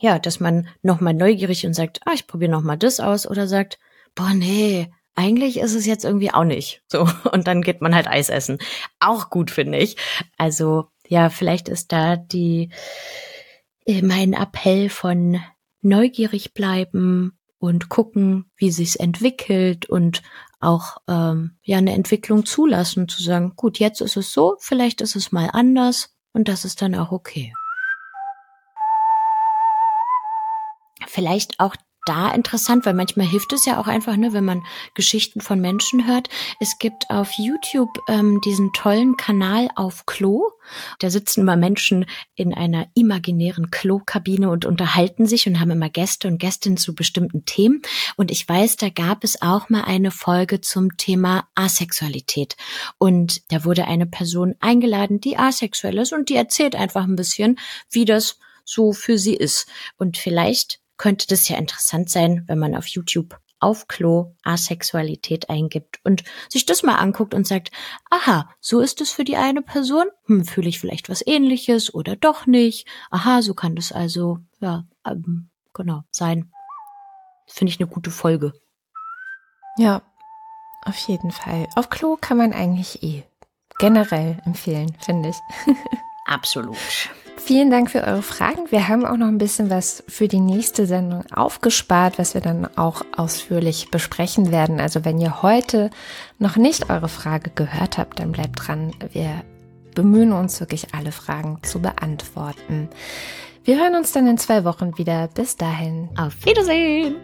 ja, dass man nochmal neugierig und sagt, ah, ich probiere nochmal das aus oder sagt, boah, nee, eigentlich ist es jetzt irgendwie auch nicht. So. Und dann geht man halt Eis essen. Auch gut, finde ich. Also, ja, vielleicht ist da die, äh, mein Appell von neugierig bleiben und gucken, wie sich's entwickelt und auch ähm, ja eine Entwicklung zulassen, zu sagen, gut, jetzt ist es so, vielleicht ist es mal anders und das ist dann auch okay. Vielleicht auch da interessant, weil manchmal hilft es ja auch einfach, ne, wenn man Geschichten von Menschen hört. Es gibt auf YouTube ähm, diesen tollen Kanal auf Klo. Da sitzen immer Menschen in einer imaginären Klokabine und unterhalten sich und haben immer Gäste und Gästinnen zu bestimmten Themen. Und ich weiß, da gab es auch mal eine Folge zum Thema Asexualität. Und da wurde eine Person eingeladen, die asexuell ist und die erzählt einfach ein bisschen, wie das so für sie ist. Und vielleicht könnte das ja interessant sein, wenn man auf YouTube auf Klo Asexualität eingibt und sich das mal anguckt und sagt, aha, so ist es für die eine Person, hm, fühle ich vielleicht was ähnliches oder doch nicht, aha, so kann das also, ja, ähm, genau, sein. Finde ich eine gute Folge. Ja, auf jeden Fall. Auf Klo kann man eigentlich eh generell empfehlen, finde ich. Absolut. Vielen Dank für eure Fragen. Wir haben auch noch ein bisschen was für die nächste Sendung aufgespart, was wir dann auch ausführlich besprechen werden. Also wenn ihr heute noch nicht eure Frage gehört habt, dann bleibt dran. Wir bemühen uns wirklich alle Fragen zu beantworten. Wir hören uns dann in zwei Wochen wieder. Bis dahin. Auf Wiedersehen.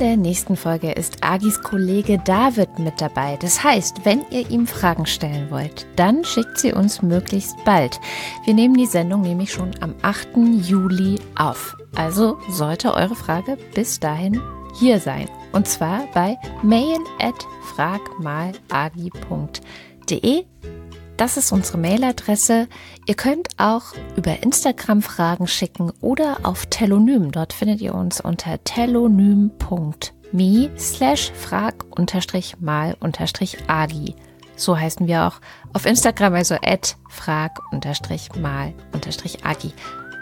Der nächsten Folge ist Agis Kollege David mit dabei. Das heißt, wenn ihr ihm Fragen stellen wollt, dann schickt sie uns möglichst bald. Wir nehmen die Sendung nämlich schon am 8. Juli auf. Also sollte eure Frage bis dahin hier sein. Und zwar bei mail at fragmalagi.de Das ist unsere Mailadresse. Ihr könnt auch über Instagram Fragen schicken oder auf Telonym. Dort findet ihr uns unter telonym.me slash frag mal agi. So heißen wir auch auf Instagram, also at frag mal agi.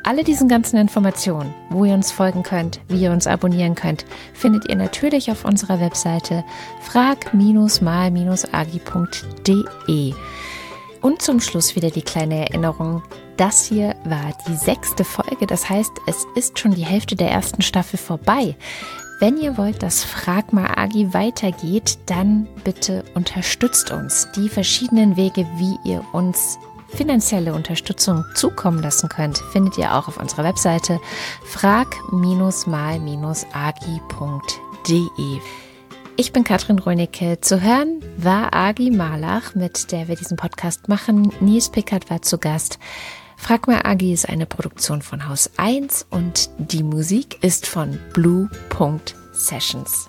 Alle diesen ganzen Informationen, wo ihr uns folgen könnt, wie ihr uns abonnieren könnt, findet ihr natürlich auf unserer Webseite frag-mal-agi.de. Und zum Schluss wieder die kleine Erinnerung. Das hier war die sechste Folge. Das heißt, es ist schon die Hälfte der ersten Staffel vorbei. Wenn ihr wollt, dass Frag mal Agi weitergeht, dann bitte unterstützt uns. Die verschiedenen Wege, wie ihr uns finanzielle Unterstützung zukommen lassen könnt, findet ihr auch auf unserer Webseite frag-mal-agi.de. Ich bin Katrin Rönicke. Zu hören war Agi Malach, mit der wir diesen Podcast machen. Nils Pickert war zu Gast. Frag mal Agi ist eine Produktion von Haus 1 und die Musik ist von Blue Sessions.